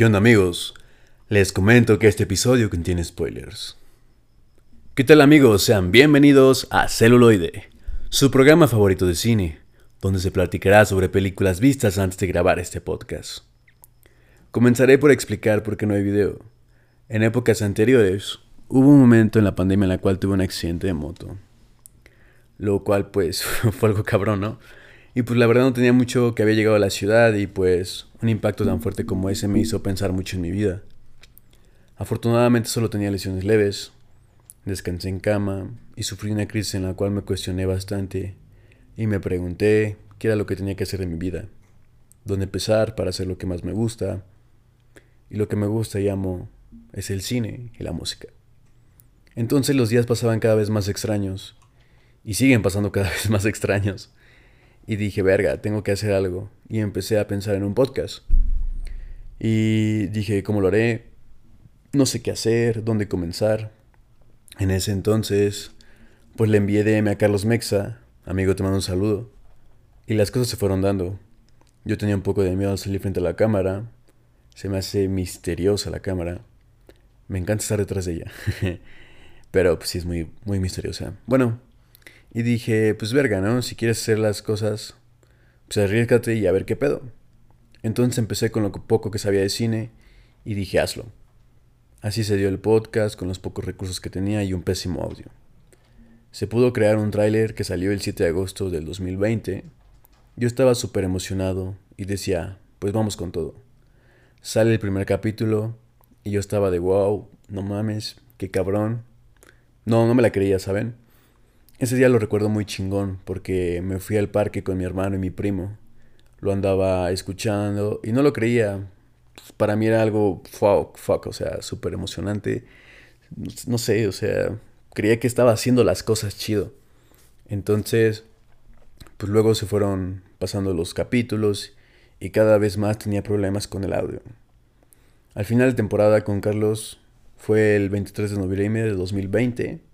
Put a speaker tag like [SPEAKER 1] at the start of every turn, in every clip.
[SPEAKER 1] ¿Qué amigos? Les comento que este episodio contiene spoilers. ¿Qué tal amigos? Sean bienvenidos a Celuloide, su programa favorito de cine, donde se platicará sobre películas vistas antes de grabar este podcast. Comenzaré por explicar por qué no hay video. En épocas anteriores, hubo un momento en la pandemia en la cual tuve un accidente de moto. Lo cual pues fue algo cabrón, ¿no? Y pues la verdad no tenía mucho que había llegado a la ciudad y pues un impacto tan fuerte como ese me hizo pensar mucho en mi vida. Afortunadamente solo tenía lesiones leves, descansé en cama y sufrí una crisis en la cual me cuestioné bastante y me pregunté qué era lo que tenía que hacer en mi vida, dónde empezar para hacer lo que más me gusta. Y lo que me gusta y amo es el cine y la música. Entonces los días pasaban cada vez más extraños y siguen pasando cada vez más extraños. Y dije, verga, tengo que hacer algo. Y empecé a pensar en un podcast. Y dije, ¿cómo lo haré? No sé qué hacer, dónde comenzar. En ese entonces, pues le envié DM a Carlos Mexa. Amigo, te mando un saludo. Y las cosas se fueron dando. Yo tenía un poco de miedo al salir frente a la cámara. Se me hace misteriosa la cámara. Me encanta estar detrás de ella. Pero pues sí es muy, muy misteriosa. Bueno, y dije, pues verga, ¿no? Si quieres hacer las cosas, pues arriesgate y a ver qué pedo. Entonces empecé con lo poco que sabía de cine y dije, hazlo. Así se dio el podcast con los pocos recursos que tenía y un pésimo audio. Se pudo crear un tráiler que salió el 7 de agosto del 2020. Yo estaba súper emocionado y decía, pues vamos con todo. Sale el primer capítulo y yo estaba de wow, no mames, qué cabrón. No, no me la creía, ¿saben? Ese día lo recuerdo muy chingón porque me fui al parque con mi hermano y mi primo. Lo andaba escuchando y no lo creía. Para mí era algo fuck, fuck, o sea, súper emocionante. No sé, o sea, creía que estaba haciendo las cosas chido. Entonces, pues luego se fueron pasando los capítulos y cada vez más tenía problemas con el audio. Al final de temporada con Carlos fue el 23 de noviembre de 2020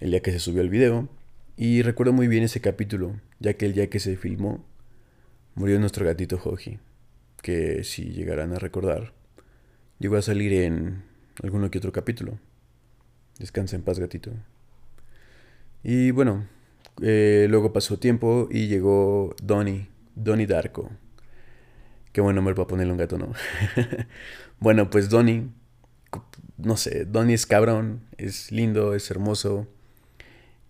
[SPEAKER 1] el día que se subió el video. Y recuerdo muy bien ese capítulo, ya que el día que se filmó murió nuestro gatito Hoji, que si llegarán a recordar, llegó a salir en alguno que otro capítulo. Descansa en paz, gatito. Y bueno, eh, luego pasó tiempo y llegó Donnie, Donnie Darko. Qué buen nombre para ponerle un gato, ¿no? bueno, pues Donnie, no sé, Donnie es cabrón, es lindo, es hermoso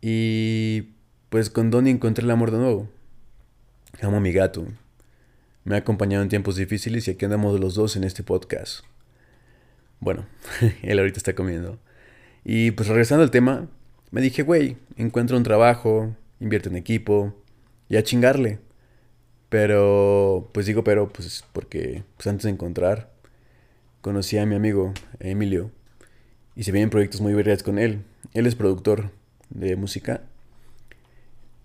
[SPEAKER 1] y pues con Donnie encontré el amor de nuevo. Amo a mi gato. Me ha acompañado en tiempos difíciles y aquí andamos los dos en este podcast. Bueno, él ahorita está comiendo. Y pues regresando al tema, me dije, güey, encuentro un trabajo, invierte en equipo y a chingarle. Pero, pues digo, pero, pues porque pues antes de encontrar, conocí a mi amigo Emilio y se vienen proyectos muy verdes con él. Él es productor de música.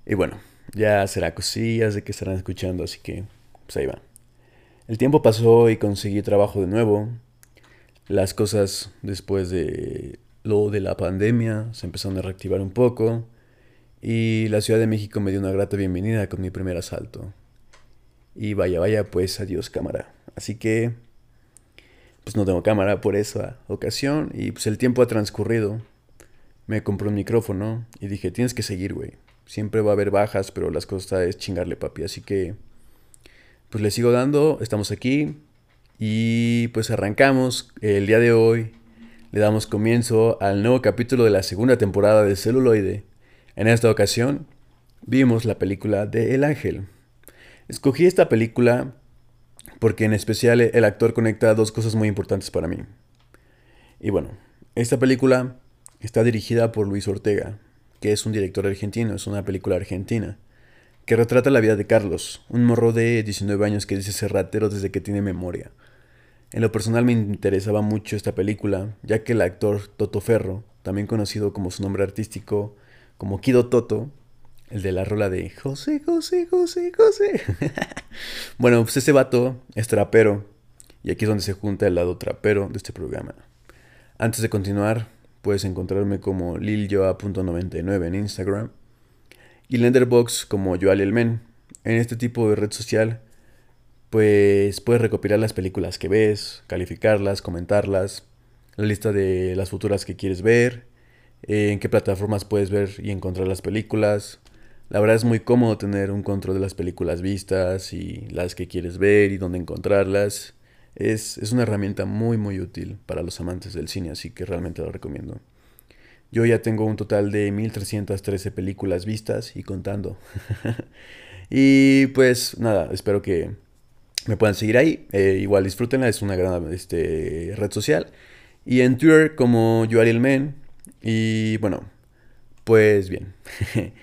[SPEAKER 1] Y bueno, ya será cosillas de que estarán escuchando, así que pues ahí va. El tiempo pasó y conseguí trabajo de nuevo. Las cosas después de lo de la pandemia se empezaron a reactivar un poco y la Ciudad de México me dio una grata bienvenida con mi primer asalto. Y vaya, vaya, pues adiós cámara. Así que, pues no tengo cámara por esa ocasión y pues el tiempo ha transcurrido me compré un micrófono y dije, tienes que seguir, güey. Siempre va a haber bajas, pero las cosas es chingarle, papi. Así que, pues le sigo dando, estamos aquí y pues arrancamos el día de hoy. Le damos comienzo al nuevo capítulo de la segunda temporada de Celuloide. En esta ocasión, vimos la película de El Ángel. Escogí esta película porque en especial el actor conecta dos cosas muy importantes para mí. Y bueno, esta película Está dirigida por Luis Ortega, que es un director argentino, es una película argentina, que retrata la vida de Carlos, un morro de 19 años que dice ser ratero desde que tiene memoria. En lo personal me interesaba mucho esta película, ya que el actor Toto Ferro, también conocido como su nombre artístico como Kido Toto, el de la rola de José, José, José, José. bueno, pues ese vato es trapero, y aquí es donde se junta el lado trapero de este programa. Antes de continuar, Puedes encontrarme como liljoa.99 en Instagram y Lenderbox como Joalielmen. En este tipo de red social, pues puedes recopilar las películas que ves, calificarlas, comentarlas, la lista de las futuras que quieres ver, en qué plataformas puedes ver y encontrar las películas. La verdad es muy cómodo tener un control de las películas vistas y las que quieres ver y dónde encontrarlas. Es, es una herramienta muy muy útil para los amantes del cine, así que realmente lo recomiendo. Yo ya tengo un total de 1313 películas vistas y contando. y pues nada, espero que me puedan seguir ahí. Eh, igual disfrútenla, es una gran este, red social. Y en Twitter como Men Y bueno, pues bien.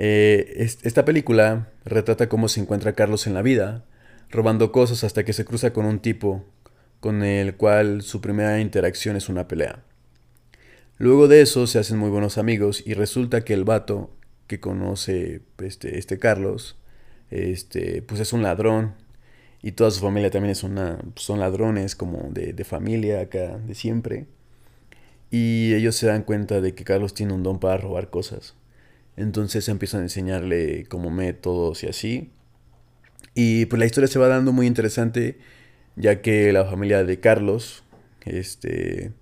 [SPEAKER 1] Eh, esta película retrata cómo se encuentra Carlos en la vida, robando cosas hasta que se cruza con un tipo con el cual su primera interacción es una pelea. Luego de eso se hacen muy buenos amigos y resulta que el vato que conoce este, este Carlos, este, pues es un ladrón y toda su familia también es una, son ladrones como de, de familia acá, de siempre. Y ellos se dan cuenta de que Carlos tiene un don para robar cosas. Entonces empiezan a enseñarle como métodos y así. Y pues la historia se va dando muy interesante, ya que la familia de Carlos, este,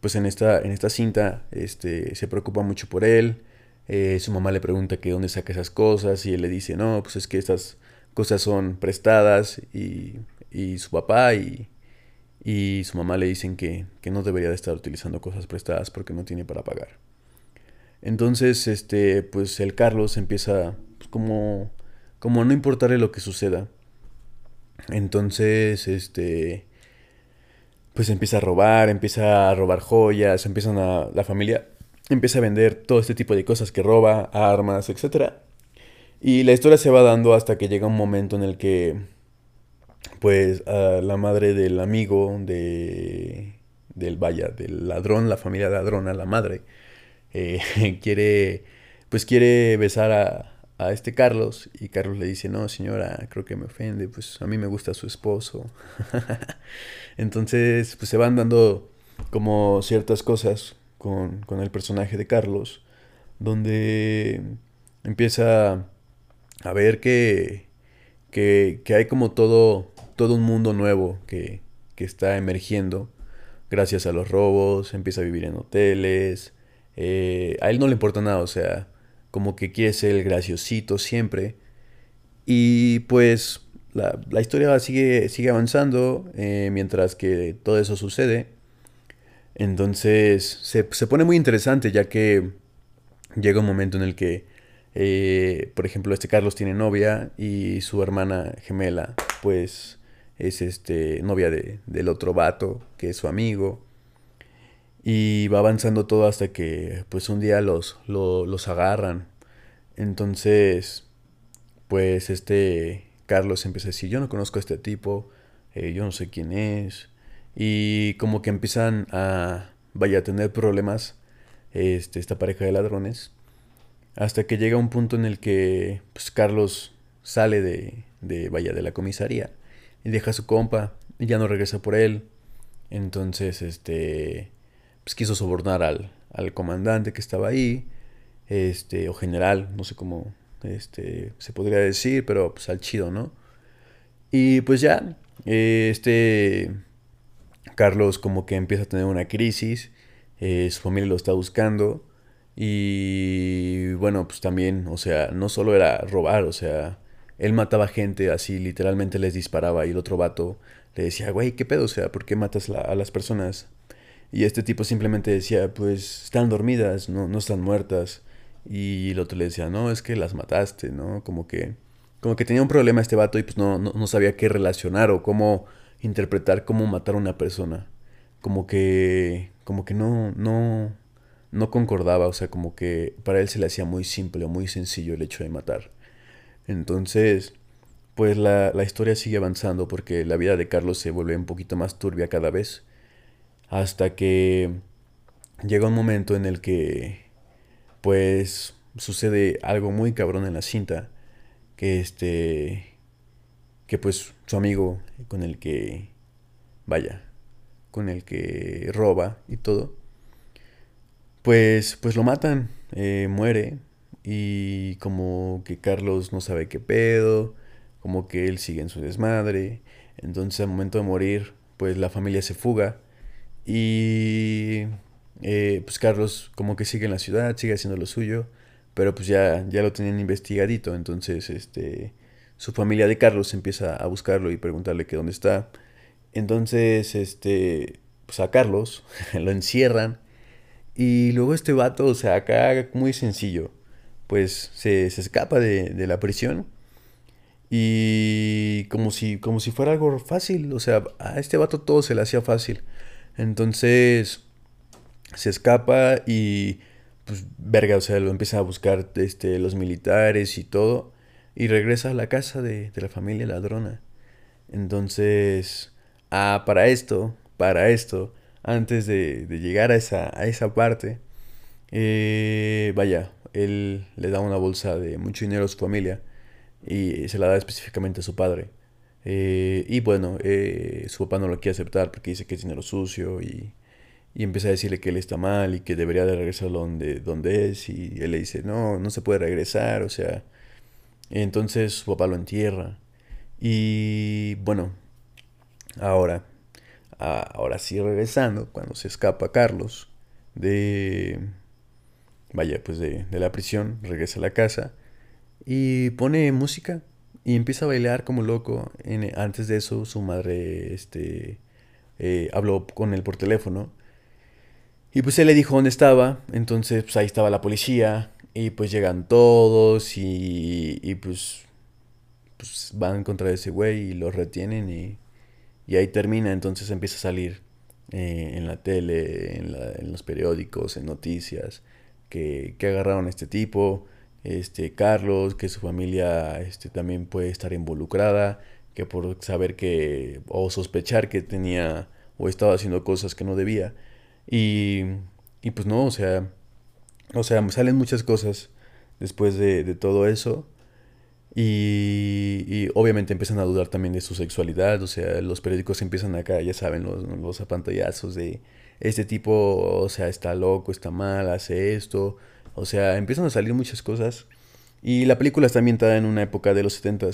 [SPEAKER 1] pues en esta, en esta cinta, este, se preocupa mucho por él. Eh, su mamá le pregunta que dónde saca esas cosas y él le dice, no, pues es que estas cosas son prestadas y, y su papá y, y, su mamá le dicen que, que, no debería de estar utilizando cosas prestadas porque no tiene para pagar. Entonces, este, pues el Carlos empieza pues, como, como no importarle lo que suceda. Entonces, este, pues empieza a robar, empieza a robar joyas, empiezan a, la familia empieza a vender todo este tipo de cosas que roba, armas, etcétera. Y la historia se va dando hasta que llega un momento en el que, pues, la madre del amigo de, del vaya, del ladrón, la familia ladrona, la madre, eh, quiere, pues quiere besar a, a este Carlos y Carlos le dice, no señora, creo que me ofende, pues a mí me gusta su esposo. Entonces, pues se van dando como ciertas cosas con, con el personaje de Carlos, donde empieza a ver que, que, que, hay como todo, todo un mundo nuevo que, que, está emergiendo gracias a los robos, empieza a vivir en hoteles, eh, a él no le importa nada, o sea, como que quiere ser el graciosito siempre. Y pues la, la historia sigue, sigue avanzando eh, mientras que todo eso sucede. Entonces se, se pone muy interesante ya que llega un momento en el que eh, por ejemplo, este Carlos tiene novia y su hermana gemela, pues, es este novia de, del otro vato, que es su amigo. Y va avanzando todo hasta que, pues, un día los, los agarran. Entonces, pues, este Carlos empieza a decir, yo no conozco a este tipo, eh, yo no sé quién es. Y como que empiezan a, vaya, a tener problemas este, esta pareja de ladrones. Hasta que llega un punto en el que pues, Carlos sale de, de, vaya, de la comisaría y deja a su compa y ya no regresa por él. Entonces, este, pues quiso sobornar al, al comandante que estaba ahí, este, o general, no sé cómo, este, se podría decir, pero pues al chido, ¿no? Y pues ya, este, Carlos como que empieza a tener una crisis, eh, su familia lo está buscando, y bueno, pues también, o sea, no solo era robar, o sea, él mataba gente así, literalmente les disparaba y el otro vato le decía, güey, ¿qué pedo? O sea, ¿por qué matas a las personas? Y este tipo simplemente decía, pues están dormidas, no, no están muertas. Y el otro le decía, no, es que las mataste, ¿no? Como que, como que tenía un problema este vato y pues no, no, no sabía qué relacionar o cómo interpretar cómo matar a una persona. Como que, como que no, no, no concordaba, o sea, como que para él se le hacía muy simple o muy sencillo el hecho de matar. Entonces, pues la, la, historia sigue avanzando porque la vida de Carlos se vuelve un poquito más turbia cada vez, hasta que llega un momento en el que, pues, sucede algo muy cabrón en la cinta, que este, que pues su amigo con el que, vaya, con el que roba y todo, pues, pues lo matan, eh, muere. Y como que Carlos no sabe qué pedo, como que él sigue en su desmadre. Entonces al momento de morir, pues la familia se fuga. Y eh, pues Carlos como que sigue en la ciudad, sigue haciendo lo suyo. Pero pues ya, ya lo tenían investigadito. Entonces este, su familia de Carlos empieza a buscarlo y preguntarle que dónde está. Entonces, este, pues a Carlos lo encierran. Y luego este vato, o sea, acá muy sencillo, pues se, se escapa de, de la prisión y como si, como si fuera algo fácil, o sea, a este vato todo se le hacía fácil. Entonces se escapa y pues verga, o sea, lo empiezan a buscar este, los militares y todo. Y regresa a la casa de, de la familia ladrona. Entonces, ah, para esto, para esto, antes de, de llegar a esa, a esa parte, eh, vaya, él le da una bolsa de mucho dinero a su familia y se la da específicamente a su padre. Eh, y bueno, eh, su papá no lo quiere aceptar porque dice que es dinero sucio y, y, empieza a decirle que él está mal y que debería de regresar donde, donde es y él le dice, no, no se puede regresar, o sea, entonces su papá lo entierra. Y bueno, ahora, ahora sí regresando, cuando se escapa Carlos de, vaya, pues de, de la prisión, regresa a la casa y pone música y empieza a bailar como loco. antes de eso, su madre este, eh, habló con él por teléfono. Y pues él le dijo dónde estaba. Entonces, pues ahí estaba la policía. Y pues llegan todos y, y pues, pues van contra ese güey y lo retienen. Y, y ahí termina. Entonces empieza a salir eh, en la tele, en, la, en, los periódicos, en noticias, que, que agarraron a este tipo este, Carlos, que su familia este, también puede estar involucrada, que por saber que o sospechar que tenía o estaba haciendo cosas que no debía. Y, y pues no, o sea, o sea, salen muchas cosas después de, de todo eso. Y, y, obviamente empiezan a dudar también de su sexualidad, o sea, los periódicos empiezan acá, ya saben, los, los apantallazos de este tipo, o sea, está loco, está mal, hace esto, o sea, empiezan a salir muchas cosas. Y la película está ambientada en una época de los 70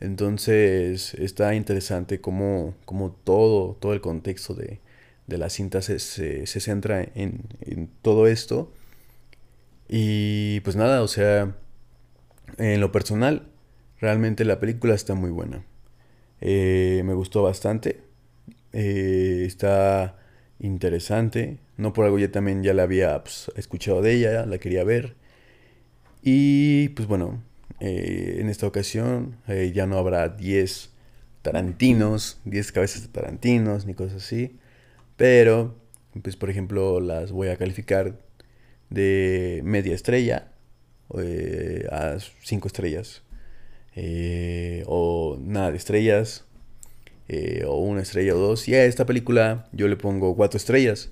[SPEAKER 1] Entonces está interesante cómo, cómo todo, todo el contexto de, de la cinta se, se, centra en, en, todo esto. Y pues nada, o sea, en lo personal, realmente la película está muy buena. Eh, me gustó bastante. Eh, está interesante. No por algo ya también ya la había pues, escuchado de ella, la quería ver. Y pues bueno, eh, en esta ocasión eh, ya no habrá 10 tarantinos, 10 cabezas de tarantinos, ni cosas así. Pero, pues por ejemplo, las voy a calificar de media estrella eh, a 5 estrellas. o nada de estrellas, o una estrella o dos. Y a esta película yo le pongo 4 estrellas.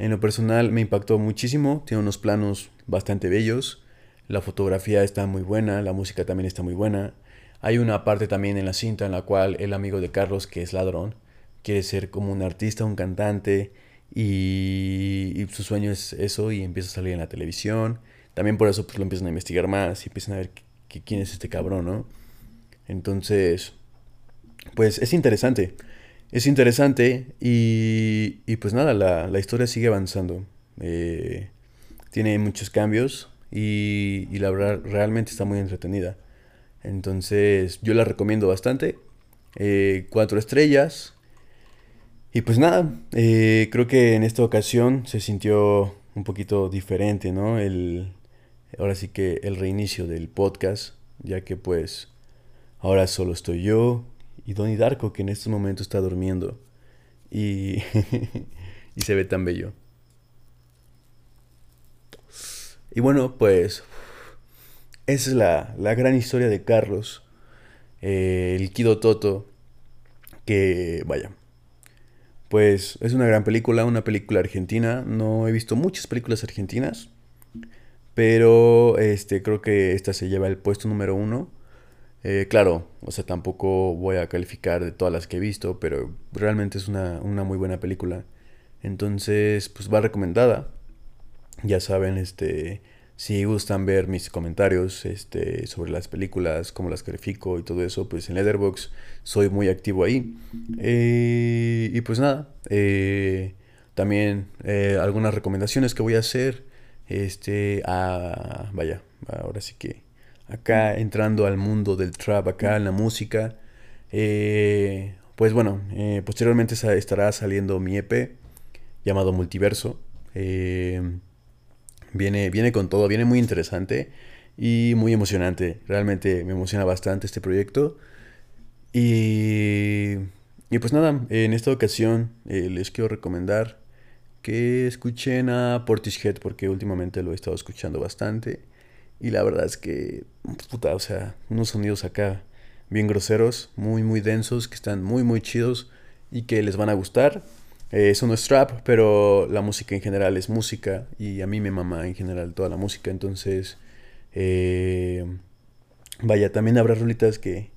[SPEAKER 1] En lo personal me impactó muchísimo, tiene unos planos bastante bellos, la fotografía está muy buena, la música también está muy buena. Hay una parte también en la cinta en la cual el amigo de Carlos, que es ladrón, quiere ser como un artista, un cantante, y, su sueño es eso, y empieza a salir en la televisión. También por eso pues, lo empiezan a investigar más y empiezan a ver quién es este cabrón, ¿no? Entonces, pues es interesante es interesante y, y pues nada, la, la, historia sigue avanzando. Eh, tiene muchos cambios y, y, la verdad realmente está muy entretenida. Entonces yo la recomiendo bastante. Eh, cuatro estrellas. Y pues nada, eh, creo que en esta ocasión se sintió un poquito diferente, ¿no? El, ahora sí que el reinicio del podcast, ya que pues ahora solo estoy yo y Donnie Darko, que en este momento está durmiendo. Y, y se ve tan bello. Y bueno, pues esa es la, la gran historia de Carlos, eh, el Kido Toto, que vaya, pues es una gran película, una película argentina. No he visto muchas películas argentinas, pero este creo que esta se lleva el puesto número uno. Eh, claro, o sea, tampoco voy a calificar de todas las que he visto, pero realmente es una, una muy buena película. Entonces, pues va recomendada. Ya saben, este, Si gustan ver mis comentarios este, sobre las películas, cómo las califico y todo eso, pues en Letterboxd soy muy activo ahí. Eh, y pues nada, eh, también eh, algunas recomendaciones que voy a hacer. Este, a, vaya, ahora sí que acá entrando al mundo del trap, acá en la música. pues bueno, posteriormente estará saliendo mi EP llamado Multiverso. Viene, viene con todo, viene muy interesante y muy emocionante. Realmente me emociona bastante este proyecto. Y, y pues nada, en esta ocasión eh, les quiero recomendar que escuchen a Portishead porque últimamente lo he estado escuchando bastante. Y la verdad es que, puta, o sea, unos sonidos acá bien groseros, muy, muy densos, que están muy, muy chidos y que les van a gustar. Eh, eso no es trap, pero la música en general es música y a mí me mama en general toda la música, entonces eh, vaya, también habrá rolitas que,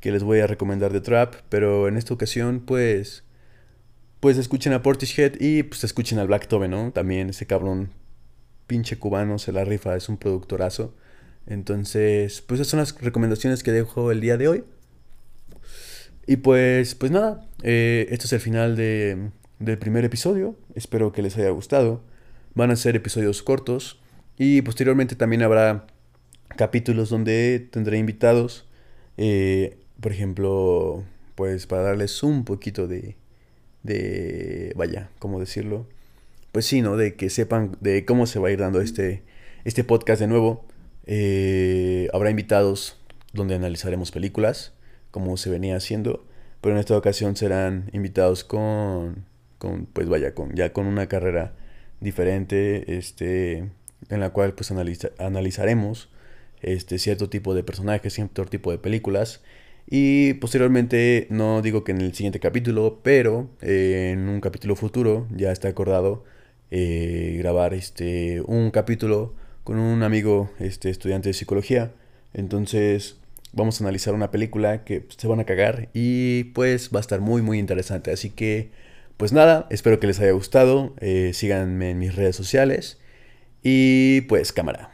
[SPEAKER 1] que les voy a recomendar de trap, pero en esta ocasión pues pues escuchen a Portishead y pues escuchen al Black Tobe, ¿no? También ese cabrón pinche cubano se la rifa, es un productorazo. Entonces, pues esas son las recomendaciones que dejo el día de hoy. Y pues, pues nada, eh, esto es el final de, del primer episodio. Espero que les haya gustado. Van a ser episodios cortos y posteriormente también habrá capítulos donde tendré invitados. Eh, por ejemplo, pues para darles un poquito de, de, vaya, ¿cómo decirlo? Pues sí, ¿no? De que sepan de cómo se va a ir dando este, este podcast de nuevo. Eh, habrá invitados donde analizaremos películas, como se venía haciendo, pero en esta ocasión serán invitados con con, pues vaya, con, ya con una carrera diferente, este, en la cual pues analizaremos este, cierto tipo de personajes, cierto tipo de películas. Y posteriormente, no digo que en el siguiente capítulo, pero eh, en un capítulo futuro ya está acordado eh, grabar este, un capítulo con un amigo este, estudiante de psicología. Entonces vamos a analizar una película que se van a cagar y pues va a estar muy muy interesante. Así que pues nada, espero que les haya gustado. Eh, síganme en mis redes sociales. Y pues cámara.